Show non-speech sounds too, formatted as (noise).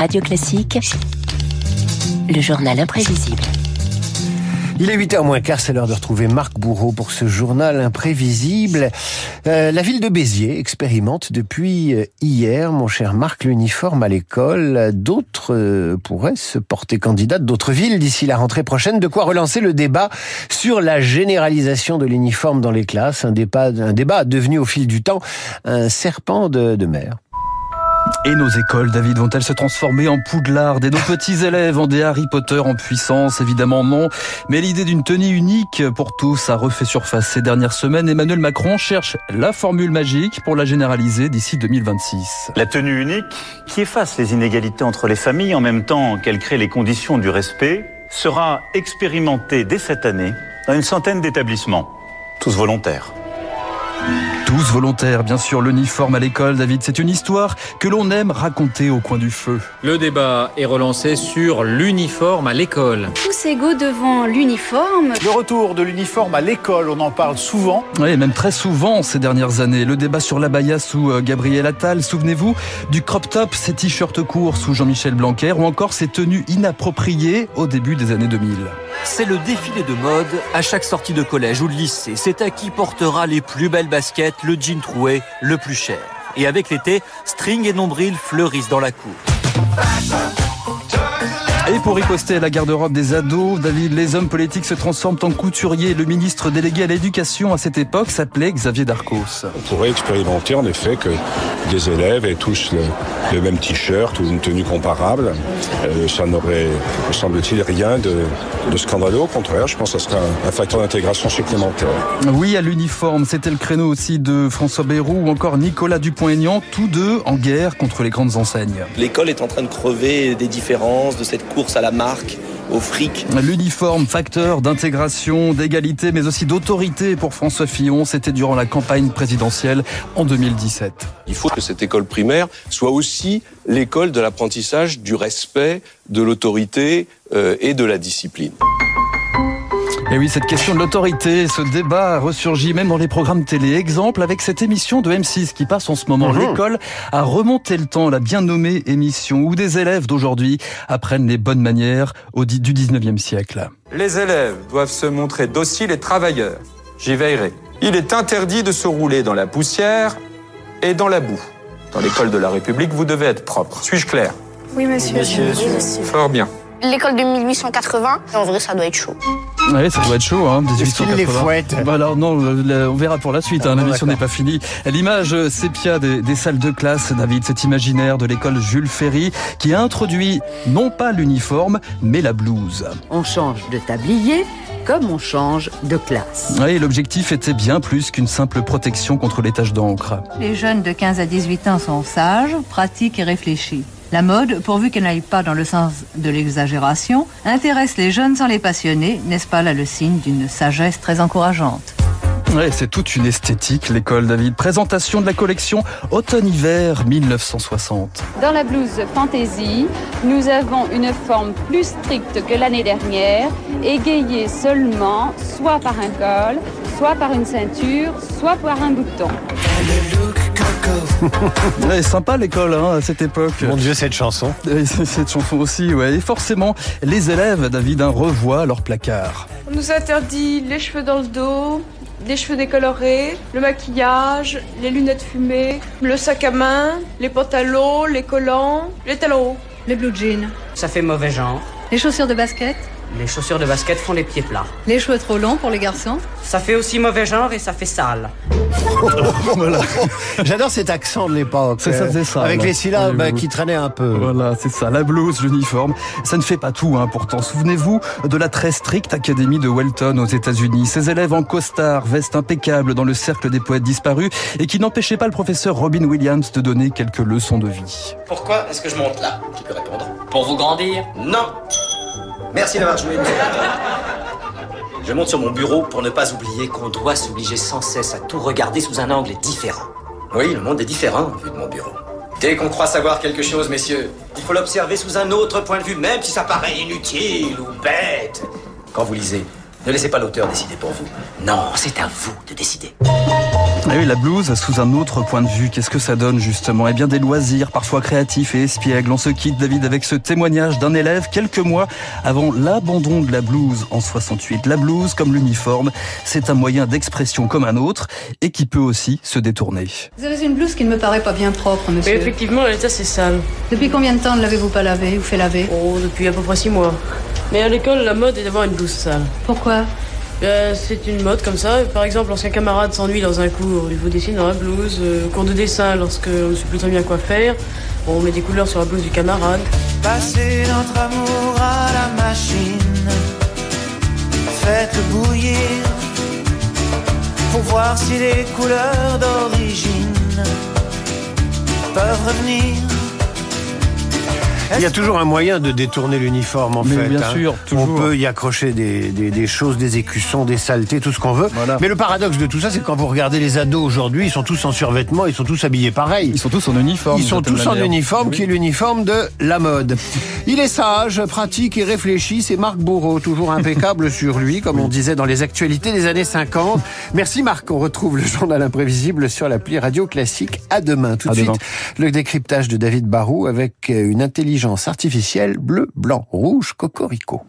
Radio Classique, le journal imprévisible. Il est 8h moins quart, c'est l'heure de retrouver Marc Bourreau pour ce journal imprévisible. Euh, la ville de Béziers expérimente depuis euh, hier, mon cher Marc, l'uniforme à l'école. D'autres euh, pourraient se porter candidat d'autres villes d'ici la rentrée prochaine. De quoi relancer le débat sur la généralisation de l'uniforme dans les classes. Un débat, devenu au fil du temps un serpent de mer. Et nos écoles, David, vont-elles se transformer en Poudlard? Et nos petits élèves en des Harry Potter en puissance? Évidemment non. Mais l'idée d'une tenue unique pour tous a refait surface ces dernières semaines. Emmanuel Macron cherche la formule magique pour la généraliser d'ici 2026. La tenue unique qui efface les inégalités entre les familles en même temps qu'elle crée les conditions du respect sera expérimentée dès cette année dans une centaine d'établissements, tous volontaires. Tous volontaires, bien sûr, l'uniforme à l'école, David, c'est une histoire que l'on aime raconter au coin du feu. Le débat est relancé sur l'uniforme à l'école. Tous égaux devant l'uniforme. Le retour de l'uniforme à l'école, on en parle souvent. Oui, même très souvent ces dernières années. Le débat sur l'abaya sous euh, Gabriel Attal, souvenez-vous, du crop top, ses t-shirts courts sous Jean-Michel Blanquer, ou encore ses tenues inappropriées au début des années 2000. C'est le défilé de mode à chaque sortie de collège ou de lycée. C'est à qui portera les plus belles baskets, le jean troué, le plus cher. Et avec l'été, string et nombril fleurissent dans la cour. Et pour riposter à la garde-robe des ados, David, les hommes politiques se transforment en couturiers. Le ministre délégué à l'éducation à cette époque s'appelait Xavier Darcos. On pourrait expérimenter en effet que des élèves aient tous le, le même t-shirt ou une tenue comparable. Euh, ça n'aurait, me semble-t-il, rien de, de, scandaleux. Au contraire, je pense que ce serait un, un facteur d'intégration supplémentaire. Oui, à l'uniforme, c'était le créneau aussi de François Bayrou ou encore Nicolas Dupont-Aignan, tous deux en guerre contre les grandes enseignes. L'école est en train de crever des différences, de cette course à la marque, au fric. L'uniforme, facteur d'intégration, d'égalité, mais aussi d'autorité pour François Fillon, c'était durant la campagne présidentielle en 2017. Il faut que cette école primaire soit aussi l'école de l'apprentissage du respect, de l'autorité euh, et de la discipline. Et oui, cette question de l'autorité, ce débat ressurgit même dans les programmes télé. Exemple avec cette émission de M6 qui passe en ce moment. Mmh. L'école a remonté le temps, la bien nommée émission où des élèves d'aujourd'hui apprennent les bonnes manières au du 19e siècle. Les élèves doivent se montrer dociles et travailleurs. J'y veillerai. Il est interdit de se rouler dans la poussière et dans la boue. Dans l'école de la République, vous devez être propre. Suis-je clair? Oui, monsieur. Monsieur, oui, monsieur. Fort bien. L'école de 1880, en vrai, ça doit être chaud. Oui, ça doit être chaud, hein, 1880. les fouette? Bah alors non, on verra pour la suite, hein, Ah, l'émission n'est pas finie. L'image sépia des, des, salles de classe, David, cet imaginaire de l'école Jules Ferry, qui a introduit non pas l'uniforme, mais la blouse. On change de tablier, comme on change de classe. Oui, l'objectif était bien plus qu'une simple protection contre les taches d'encre. Les jeunes de 15 à 18 ans sont sages, pratiques et réfléchis. La mode, pourvu qu'elle n'aille pas dans le sens de l'exagération, intéresse les jeunes sans les passionner, n'est-ce pas là le signe d'une sagesse très encourageante? Ouais, c'est toute une esthétique, l'école David. Présentation de la collection Automne-Hiver 1960. Dans la blouse Fantasy, nous avons une forme plus stricte que l'année dernière, égayée seulement soit par un col, soit par une ceinture, soit par un bouton. Ouais, sympa l'école hein, à cette époque. Mon Dieu, cette chanson. (laughs) Cette chanson aussi, ouais. Et forcément, les élèves, David, hein, revoient leur placard. On nous interdit les cheveux dans le dos, les cheveux décolorés, le maquillage, les lunettes fumées, le sac à main, les pantalons, les collants, les talons hauts. Les blue jeans. Ça fait mauvais genre. Les chaussures de basket. Les chaussures de basket font les pieds plats. Les cheveux trop longs pour les garçons. Ça fait aussi mauvais genre et ça fait sale. (laughs) voilà. J'adore cet accent de l'époque. C'est ça, c'est ça. Avec là. les syllabes oui, qui traînaient un peu. Voilà, c'est ça. La blouse, l'uniforme, ça ne fait pas tout, hein, pourtant. Souvenez-vous de la très stricte académie de Welton aux États-Unis. Ces élèves en costard, veste impeccable dans le cercle des poètes disparus et qui n'empêchaient pas le professeur Robin Williams de donner quelques leçons de vie. Pourquoi est-ce que je monte là? Qui peut répondre? Pour vous grandir? Non Merci d'avoir joué. Je monte sur mon bureau pour ne pas oublier qu'on doit s'obliger sans cesse à tout regarder sous un angle différent. Oui, le monde est différent vu de mon bureau. Dès qu'on croit savoir quelque chose, messieurs, il faut l'observer sous un autre point de vue, même si ça paraît inutile ou bête. Quand vous lisez, ne laissez pas l'auteur décider pour vous. Non, c'est à vous de décider. Ah oui, la blouse sous un autre point de vue, qu'est-ce que ça donne justement? Eh bien des loisirs, parfois créatifs et espiègles. On se quitte David avec ce témoignage d'un élève quelques mois avant l'abandon de la blouse en 68. La blouse comme l'uniforme, c'est un moyen d'expression comme un autre et qui peut aussi se détourner. Vous avez une blouse qui ne me paraît pas bien propre, monsieur. Mais effectivement, elle est assez sale. Depuis combien de temps ne l'avez-vous pas lavée ou fait laver? Oh, depuis à peu près six mois. Mais à l'école, la mode est d'avoir une blouse sale. Pourquoi? Euh, c'est une mode comme ça. Par exemple, lorsqu'un camarade s'ennuie dans un cours, il vous dessine dans la blouse. Euh, cours de dessin, lorsque on ne sait plus très bien quoi faire, on met des couleurs sur la blouse du camarade. Passez notre amour à la machine. Faites-le bouillir pour voir si les couleurs d'origine peuvent revenir. Il y a toujours un moyen de détourner l'uniforme en Mais fait. bien hein. sûr, toujours. On peut y accrocher des, des, des choses, des écussons, des saletés, tout ce qu'on veut. Mais le paradoxe de tout ça, c'est que quand vous regardez les ados aujourd'hui, ils sont tous en survêtement, ils sont tous habillés pareil. Ils sont tous en uniforme. Ils sont tous en uniforme, Oui. qui est l'uniforme de la mode. Il est sage, pratique et réfléchi. C'est Marc Bourreau, toujours impeccable (laughs) sur lui, comme on disait dans les actualités des années 50. Merci Marc. On retrouve le journal imprévisible sur l'appli Radio Classique. À demain. Tout de suite, le décryptage de David Barou avec une intelligence artificielle bleu, blanc, rouge, cocorico.